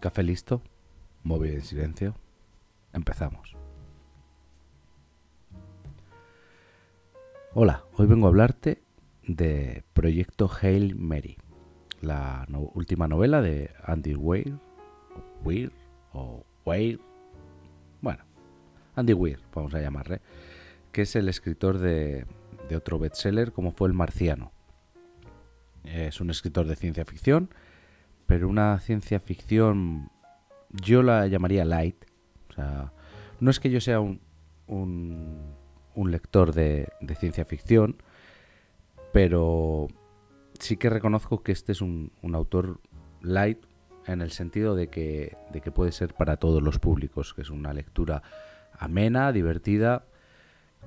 Café listo, móvil en silencio. Empezamos. Hola, hoy vengo a hablarte de Proyecto Hail Mary, la última novela de Andy Weir, Weir o Weir, bueno, Andy Weir, vamos a llamarle, que es el escritor de, de otro bestseller como fue El Marciano. Es un escritor de ciencia ficción pero una ciencia ficción yo la llamaría light. O sea, no es que yo sea un, un, lector de, ciencia ficción, pero sí que reconozco que este es un, un autor light en el sentido de que, de que puede ser para todos los públicos, que es una lectura amena, divertida,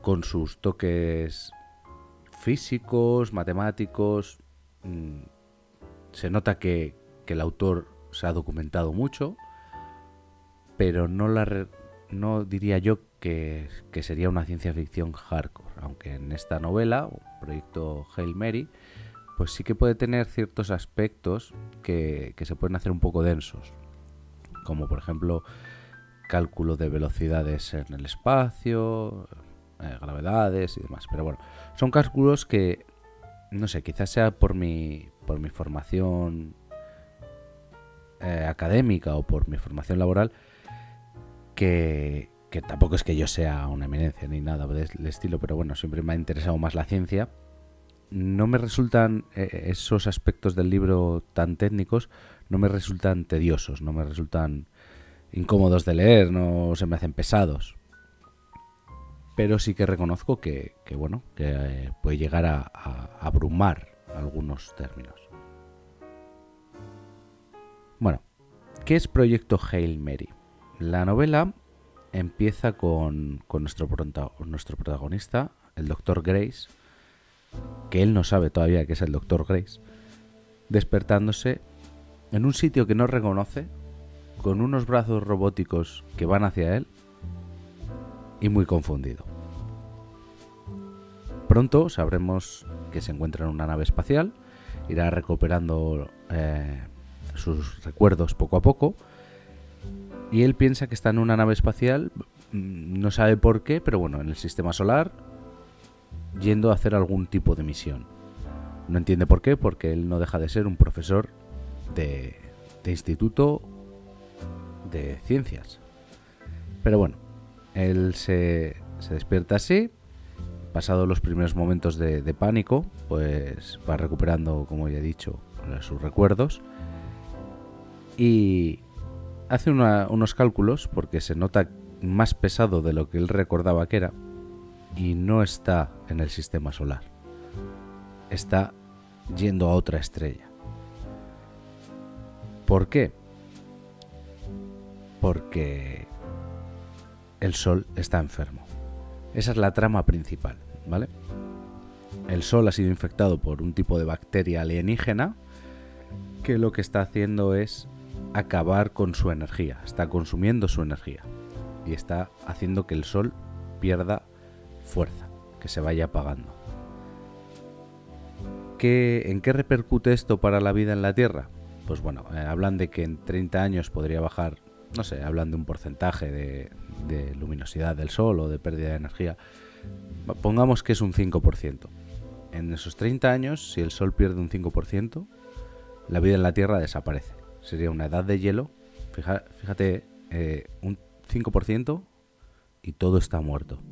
con sus toques físicos, matemáticos. Mm, se nota que, que el autor se ha documentado mucho, pero no, la no diría yo que, sería una ciencia ficción hardcore, aunque en esta novela, proyecto Hail Mary, pues sí que puede tener ciertos aspectos que, se pueden hacer un poco densos, como por ejemplo cálculo de velocidades en el espacio, eh, gravedades y demás. Pero bueno, son cálculos que, no sé, quizás sea por mi, por mi formación eh, académica o por mi formación laboral, que, tampoco es que yo sea una eminencia ni nada del estilo, pero bueno, siempre me ha interesado más la ciencia. No me resultan eh, esos aspectos del libro tan técnicos, no me resultan tediosos, no me resultan incómodos de leer, no se me hacen pesados. Pero sí que reconozco que, bueno, que eh, puede llegar a abrumar algunos términos. Bueno, ¿qué es Proyecto Hail Mary? La novela empieza con, nuestro, protagonista, el Dr. Grace, que él no sabe todavía que es el Dr. Grace, despertándose en un sitio que no reconoce, con unos brazos robóticos que van hacia él y muy confundido. Pronto sabremos que se encuentra en una nave espacial, irá recuperando eh, sus recuerdos poco a poco. Y él piensa que está en una nave espacial, mm, no sabe por qué, pero bueno, en el sistema solar, yendo a hacer algún tipo de misión. No entiende por qué, porque él no deja de ser un profesor de, de instituto de ciencias. Pero bueno, él se, se despierta así, pasado los primeros momentos de, de, pánico, pues va recuperando, como ya he dicho, sus recuerdos y hace unos cálculos porque se nota más pesado de lo que él recordaba que era y no está en el sistema solar. Está yendo a otra estrella. ¿Por qué? Porque el Sol está enfermo. Esa es la trama principal, ¿vale? El Sol ha sido infectado por un tipo de bacteria alienígena que lo que está haciendo es acabar con su energía, está consumiendo su energía y está haciendo que el sol pierda fuerza, que se vaya apagando. ¿Qué, ¿En qué repercute esto para la vida en la Tierra? Pues bueno, eh, hablan de que en 30 años podría bajar, no sé, hablan de un porcentaje de, de luminosidad del Sol o de pérdida de energía. Pongamos que es un 5%. En esos 30 años, si el Sol pierde un 5%, la vida en la Tierra desaparece sería una edad de hielo. Fíjate, eh, un 5% y todo está muerto.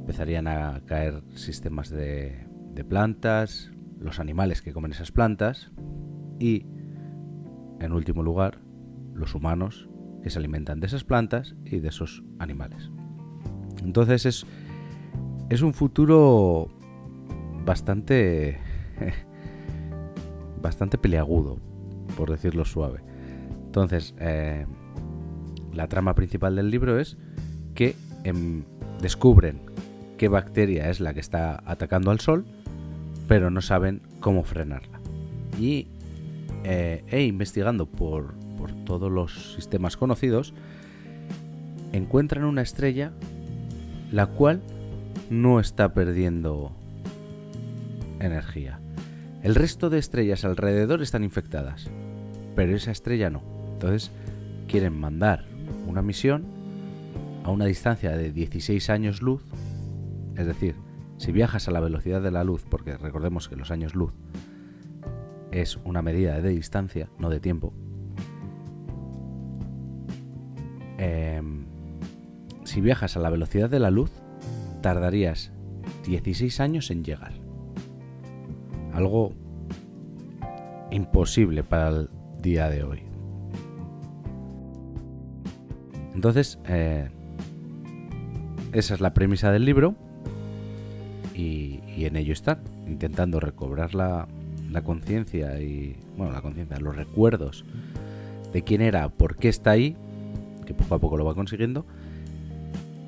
Empezarían a caer sistemas de, de plantas, los animales que comen esas plantas y, en último lugar, los humanos que se alimentan de esas plantas y de esos animales. Entonces es, es un futuro bastante bastante peleagudo por decirlo suave. Entonces, eh, la trama principal del libro es que em, descubren qué bacteria es la que está atacando al sol, pero no saben cómo frenarla. Y eh, e investigando por, por todos los sistemas conocidos, encuentran una estrella la cual no está perdiendo energía. El resto de estrellas alrededor están infectadas, pero esa estrella no. Entonces quieren mandar una misión a una distancia de 16 años luz, es decir, si viajas a la velocidad de la luz, porque recordemos que los años luz es una medida de distancia, no de tiempo, em, si viajas a la velocidad de la luz, tardarías 16 años en llegar. Algo imposible para el día de hoy. Entonces, eh, esa es la premisa del libro y, en ello están, intentando recobrar la, la conciencia y, bueno, la conciencia, los recuerdos de quién era, por qué está ahí, que poco a poco lo va consiguiendo,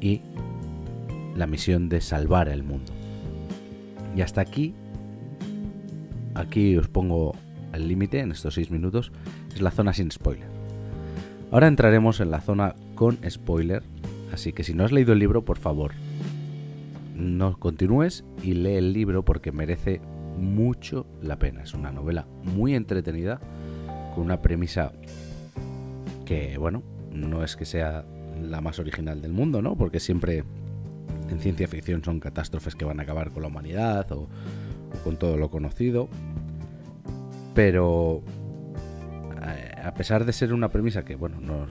y la misión de salvar el mundo. Y hasta aquí, aquí os pongo el límite en estos 6 minutos, es la zona sin spoiler. Ahora entraremos en la zona con spoiler, así que si no has leído el libro, por favor, no continúes y lee el libro porque merece mucho la pena. Es una novela muy entretenida, con una premisa que, bueno, no es que sea la más original del mundo, ¿no? Porque siempre en ciencia ficción son catástrofes que van a acabar con la humanidad o, con todo lo conocido. Pero eh, a pesar de ser una premisa que, bueno, no,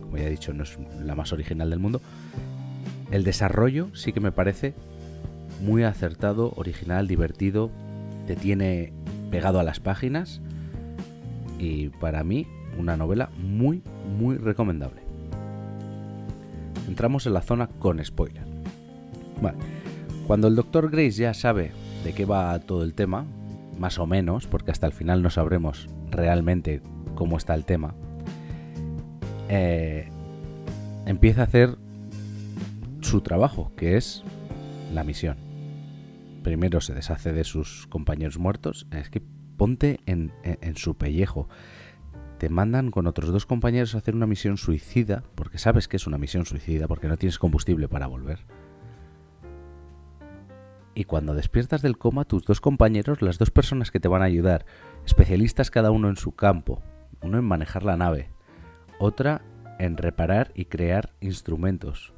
como ya he dicho, no es la más original del mundo, el desarrollo sí que me parece muy acertado, original, divertido, te tiene pegado a las páginas y para mí una novela muy, muy recomendable. Entramos en la zona con spoiler. Cuando el doctor Grace ya sabe de qué va todo el tema, más o menos, porque hasta el final no sabremos realmente cómo está el tema, eh, empieza a hacer su trabajo, que es la misión. Primero se deshace de sus compañeros muertos. Es que ponte en, en su pellejo. Te mandan con otros dos compañeros a hacer una misión suicida, porque sabes que es una misión suicida, porque no tienes combustible para volver y cuando despiertas del coma, tus dos compañeros, las dos personas que te van a ayudar, especialistas cada uno en su campo, uno en manejar la nave, otra en reparar y crear instrumentos,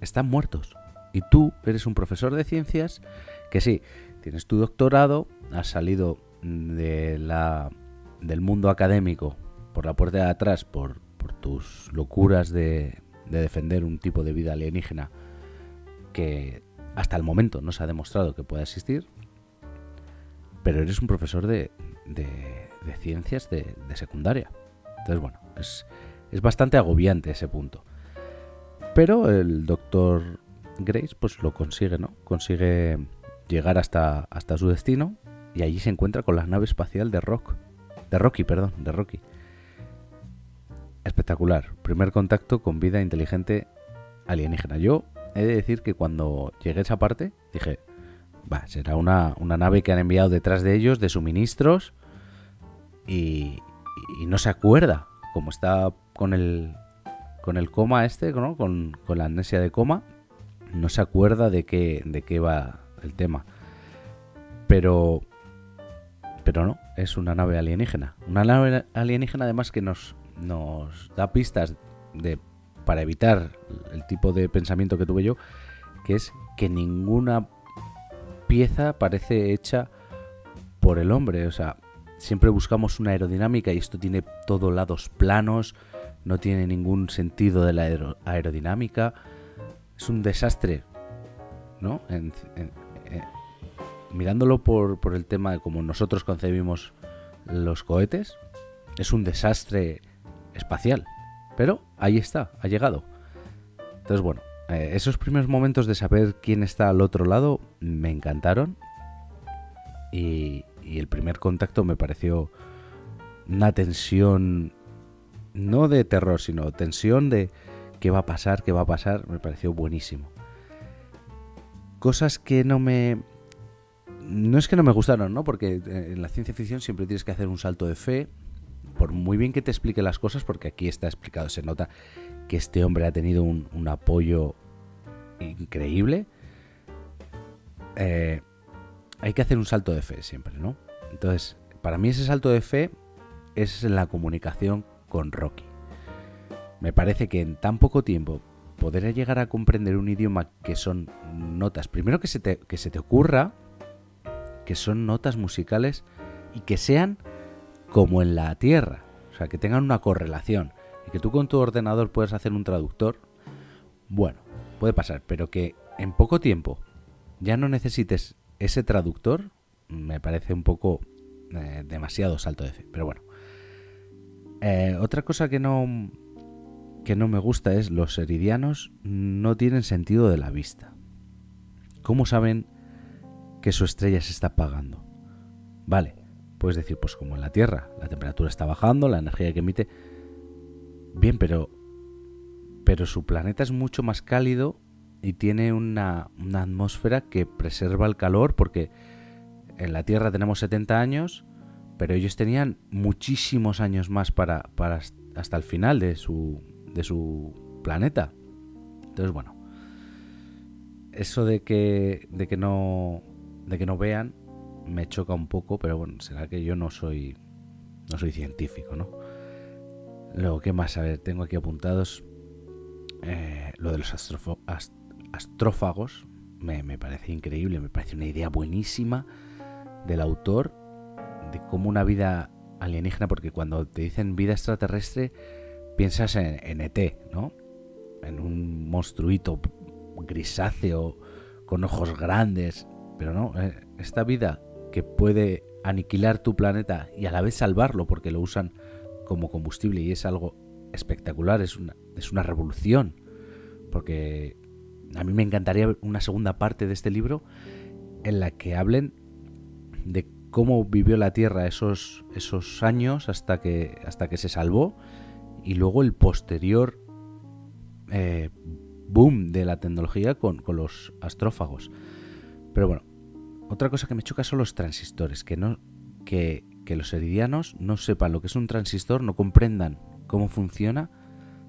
están muertos. Y tú eres un profesor de ciencias que sí, tienes tu doctorado, has salido de la, del mundo académico por la puerta de atrás por, por tus locuras de, de defender un tipo de vida alienígena que hasta el momento no se ha demostrado que pueda existir, pero eres un profesor de, de, ciencias de, secundaria. Entonces, bueno, es, es bastante agobiante ese punto. Pero el doctor Grace pues lo consigue, ¿no? Consigue llegar hasta, hasta su destino y allí se encuentra con la nave espacial de Rock. De Rocky, perdón, de Rocky. Espectacular. Primer contacto con vida inteligente alienígena. Yo he de decir que cuando llegué a esa parte, dije, va, será una, nave que han enviado detrás de ellos de suministros y, no se acuerda, como está con el, con el coma este, ¿no? con, la amnesia de coma, no se acuerda de qué, de qué va el tema. Pero, pero no, es una nave alienígena. Una nave alienígena además que nos, nos da pistas de para evitar el tipo de pensamiento que tuve yo, que es que ninguna pieza parece hecha por el hombre. O sea, siempre buscamos una aerodinámica y esto tiene todos lados planos, no tiene ningún sentido de la aerodinámica. Es un desastre, ¿no? mirándolo por, por el tema de cómo nosotros concebimos los cohetes, es un desastre espacial. Pero ahí está, ha llegado. Entonces, bueno, eh, esos primeros momentos de saber quién está al otro lado me encantaron. Y, el primer contacto me pareció una tensión, no de terror, sino tensión de qué va a pasar, qué va a pasar, me pareció buenísimo. Cosas que no me... No es que no me gustaron, ¿no? Porque eh, en la ciencia ficción siempre tienes que hacer un salto de fe, por muy bien que te explique las cosas, porque aquí está explicado, se nota que este hombre ha tenido un, apoyo increíble, eh, hay que hacer un salto de fe siempre, ¿no? Entonces, para mí ese salto de fe es la comunicación con Rocky. Me parece que en tan poco tiempo poder llegar a comprender un idioma que son notas, primero que se te, que se te ocurra que son notas musicales y que sean como en la Tierra, o sea, que tengan una correlación y que tú con tu ordenador puedas hacer un traductor, bueno, puede pasar, pero que en poco tiempo ya no necesites ese traductor, me parece un poco eh, demasiado salto de fe, pero bueno. Eh, otra cosa que no que no me gusta es los eridianos no tienen sentido de la vista. ¿Cómo saben que su estrella se está apagando? Vale, puedes decir, pues como en la Tierra, la temperatura está bajando, la energía que emite. Bien, pero. Su planeta es mucho más cálido y tiene una, una atmósfera que preserva el calor porque en la Tierra tenemos 70 años, pero ellos tenían muchísimos años más para, para hasta el final de su, de su planeta. Entonces, bueno, eso de que, de que no, de que no vean me choca un poco, pero bueno, será que yo no soy, no soy científico, ¿no? Luego, ¿qué más? A ver, tengo aquí apuntados eh, lo de los astrófagos. Me, me parece increíble, me parece una idea buenísima del autor de cómo una vida alienígena, porque cuando te dicen vida extraterrestre, piensas en, ET, ¿no? En un monstruito grisáceo con ojos grandes, pero no, eh, esta vida que puede aniquilar tu planeta y a la vez salvarlo porque lo usan como combustible y es algo espectacular, es una, es una revolución, porque a mí me encantaría una segunda parte de este libro en la que hablen de cómo vivió la Tierra esos, esos años hasta que, hasta que se salvó y luego el posterior eh, boom de la tecnología con, los astrófagos. Pero bueno, otra cosa que me choca son los transistores, que no que, que, los eridianos no sepan lo que es un transistor, no comprendan cómo funciona,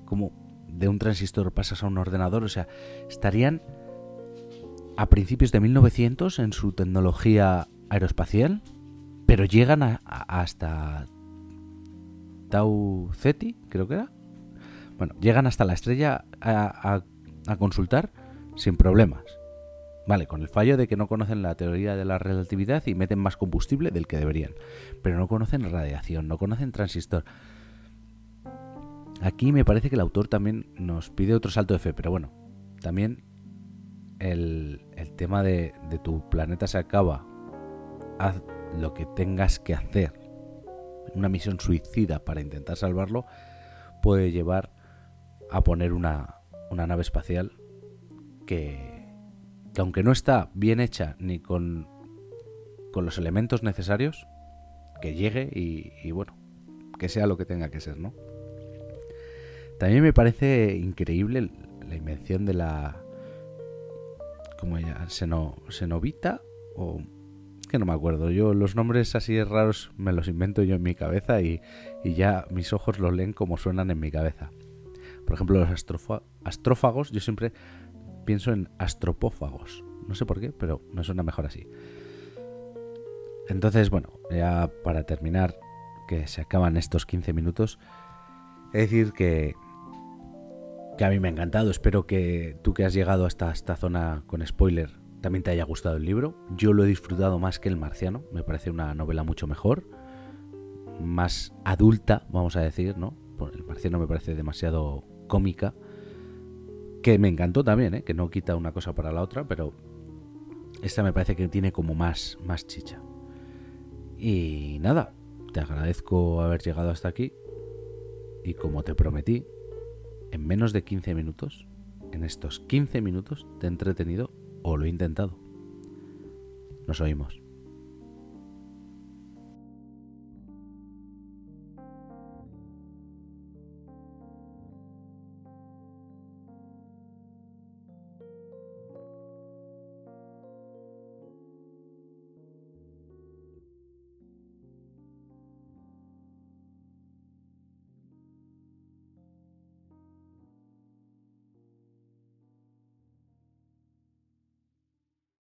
cómo de un transistor pasas a un ordenador, o sea, estarían a principios de 1900 en su tecnología aeroespacial, pero llegan hasta Tau Ceti, creo que era. Bueno, llegan hasta la estrella a, consultar sin problemas. Vale, con el fallo de que no conocen la teoría de la relatividad y meten más combustible del que deberían. Pero no conocen radiación, no conocen transistor. Aquí me parece que el autor también nos pide otro salto de fe, pero bueno, también el, tema de, de tu planeta se acaba. Haz lo que tengas que hacer una misión suicida para intentar salvarlo puede llevar a poner una, nave espacial que, aunque no está bien hecha ni con, con los elementos necesarios, que llegue y, bueno, que sea lo que tenga que ser, ¿no? También me parece increíble la invención de la... ¿Cómo ella? Seno, ¿Senovita? O que no me acuerdo. Yo los nombres así raros me los invento yo en mi cabeza y, ya mis ojos los leen como suenan en mi cabeza. Por ejemplo, los astrófagos, yo siempre pienso en astropófagos. No sé por qué, pero me suena mejor así. Entonces, bueno, ya para terminar, que se acaban estos 15 minutos, es decir que, que a mí me ha encantado. Espero que tú que has llegado hasta esta zona con spoiler también te haya gustado el libro. Yo lo he disfrutado más que El Marciano, me parece una novela mucho mejor, más adulta, vamos a decir, ¿no? El Marciano me parece demasiado cómica, que me encantó también, ¿eh? que no quita una cosa para la otra, pero esta me parece que tiene como más, más chicha. Y nada, te agradezco haber llegado hasta aquí y como te prometí, en menos de 15 minutos, en estos 15 minutos te he entretenido o lo he intentado. Nos oímos.